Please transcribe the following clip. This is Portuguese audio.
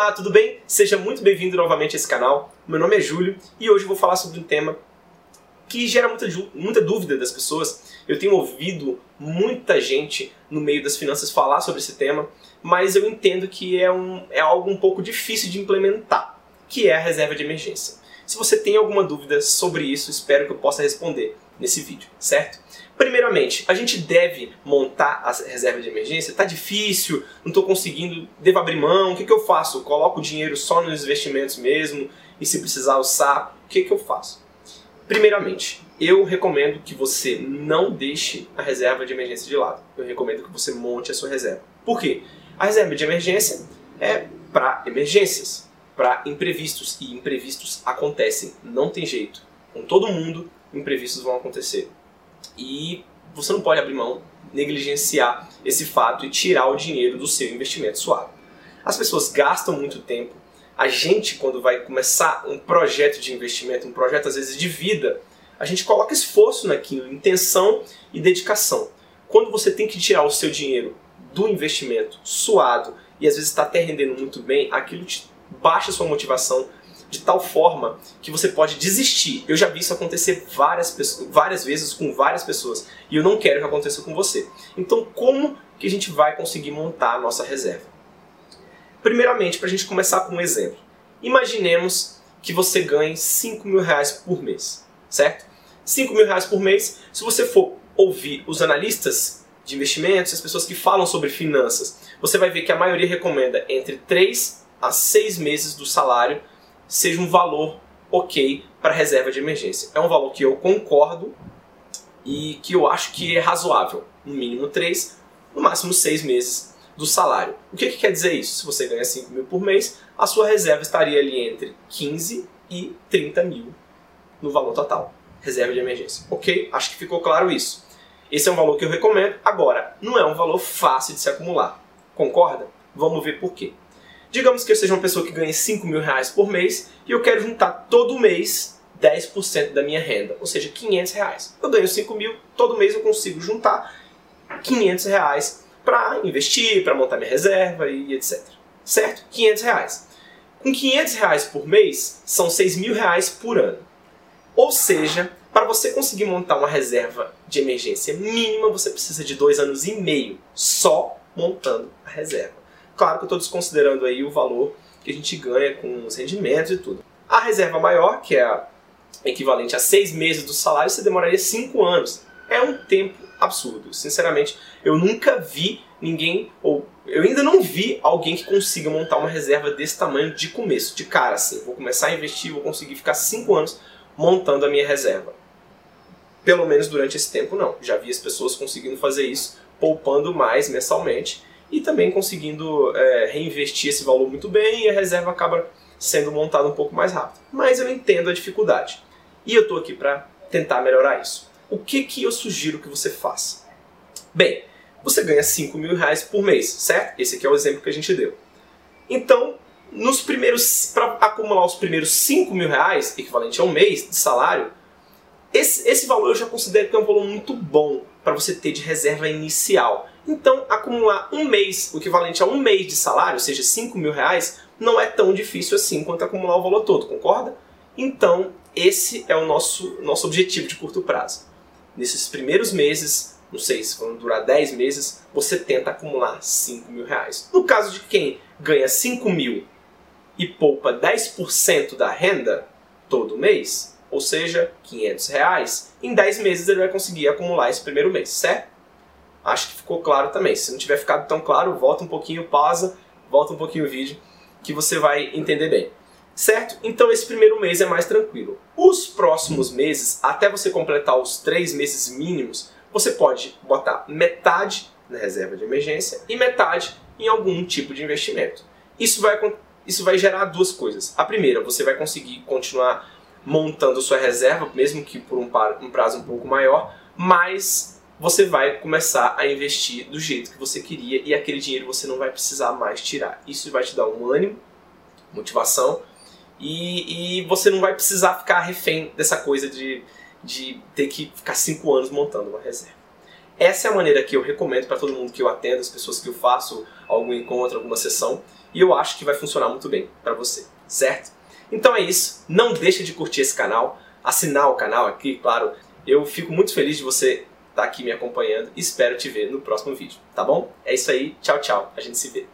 Olá, tudo bem? Seja muito bem-vindo novamente a esse canal. Meu nome é Júlio e hoje eu vou falar sobre um tema que gera muita, muita dúvida das pessoas. Eu tenho ouvido muita gente no meio das finanças falar sobre esse tema, mas eu entendo que é, um, é algo um pouco difícil de implementar, que é a reserva de emergência. Se você tem alguma dúvida sobre isso, espero que eu possa responder nesse vídeo, certo? Primeiramente, a gente deve montar a reserva de emergência? Tá difícil, não estou conseguindo, devo abrir mão, o que, que eu faço? Coloco o dinheiro só nos investimentos mesmo e se precisar usar, o que, que eu faço? Primeiramente, eu recomendo que você não deixe a reserva de emergência de lado. Eu recomendo que você monte a sua reserva. Por quê? A reserva de emergência é para emergências, para imprevistos e imprevistos acontecem, não tem jeito. Com todo mundo, imprevistos vão acontecer. E você não pode abrir mão, negligenciar esse fato e tirar o dinheiro do seu investimento suave. As pessoas gastam muito tempo. A gente, quando vai começar um projeto de investimento, um projeto às vezes de vida, a gente coloca esforço naquilo, intenção e dedicação. Quando você tem que tirar o seu dinheiro do investimento suado e às vezes está até rendendo muito bem, aquilo te baixa sua motivação, de tal forma que você pode desistir. Eu já vi isso acontecer várias, pessoas, várias vezes com várias pessoas e eu não quero que aconteça com você. Então, como que a gente vai conseguir montar a nossa reserva? Primeiramente, para a gente começar com um exemplo. Imaginemos que você ganhe 5 mil reais por mês, certo? 5 mil reais por mês, se você for ouvir os analistas de investimentos, as pessoas que falam sobre finanças, você vai ver que a maioria recomenda entre 3 a 6 meses do salário seja um valor ok para reserva de emergência. É um valor que eu concordo e que eu acho que é razoável. No mínimo 3, no máximo 6 meses do salário. O que, que quer dizer isso? Se você ganha 5 mil por mês, a sua reserva estaria ali entre 15 e 30 mil no valor total. Reserva de emergência. Ok? Acho que ficou claro isso. Esse é um valor que eu recomendo. Agora, não é um valor fácil de se acumular. Concorda? Vamos ver por quê. Digamos que eu seja uma pessoa que ganha 5 mil reais por mês e eu quero juntar todo mês 10% da minha renda, ou seja, 500 reais. Eu ganho 5 mil, todo mês eu consigo juntar 500 reais para investir, para montar minha reserva e etc. Certo? 500 reais. Com 500 reais por mês, são 6 mil reais por ano. Ou seja, para você conseguir montar uma reserva de emergência mínima, você precisa de dois anos e meio só montando a reserva. Claro que eu estou desconsiderando aí o valor que a gente ganha com os rendimentos e tudo. A reserva maior, que é equivalente a seis meses do salário, você demoraria cinco anos. É um tempo absurdo. Sinceramente, eu nunca vi ninguém, ou eu ainda não vi alguém que consiga montar uma reserva desse tamanho de começo, de cara assim. Vou começar a investir, vou conseguir ficar cinco anos montando a minha reserva. Pelo menos durante esse tempo, não. Já vi as pessoas conseguindo fazer isso, poupando mais mensalmente e também conseguindo é, reinvestir esse valor muito bem e a reserva acaba sendo montada um pouco mais rápido. Mas eu entendo a dificuldade e eu estou aqui para tentar melhorar isso. O que, que eu sugiro que você faça? Bem, você ganha 5 mil reais por mês, certo? Esse aqui é o exemplo que a gente deu. Então, nos primeiros, para acumular os primeiros 5 mil reais, equivalente a um mês de salário, esse, esse valor eu já considero que é um valor muito bom para você ter de reserva inicial. Então, acumular um mês, o equivalente a um mês de salário, ou seja, 5 mil reais, não é tão difícil assim quanto acumular o valor todo, concorda? Então, esse é o nosso, nosso objetivo de curto prazo. Nesses primeiros meses, não sei se vão durar 10 meses, você tenta acumular 5 mil reais. No caso de quem ganha 5 mil e poupa 10% da renda todo mês, ou seja, 500 reais, em 10 meses ele vai conseguir acumular esse primeiro mês, certo? Acho que ficou claro também. Se não tiver ficado tão claro, volta um pouquinho, pausa, volta um pouquinho o vídeo, que você vai entender bem. Certo? Então esse primeiro mês é mais tranquilo. Os próximos meses, até você completar os três meses mínimos, você pode botar metade na reserva de emergência e metade em algum tipo de investimento. Isso vai, isso vai gerar duas coisas. A primeira, você vai conseguir continuar montando sua reserva, mesmo que por um prazo um pouco maior, mas você vai começar a investir do jeito que você queria e aquele dinheiro você não vai precisar mais tirar. Isso vai te dar um ânimo, motivação e, e você não vai precisar ficar refém dessa coisa de, de ter que ficar cinco anos montando uma reserva. Essa é a maneira que eu recomendo para todo mundo que eu atendo, as pessoas que eu faço algum encontro, alguma sessão, e eu acho que vai funcionar muito bem para você, certo? Então é isso, não deixa de curtir esse canal, assinar o canal aqui, claro. Eu fico muito feliz de você tá aqui me acompanhando espero te ver no próximo vídeo, tá bom? É isso aí, tchau, tchau, a gente se vê.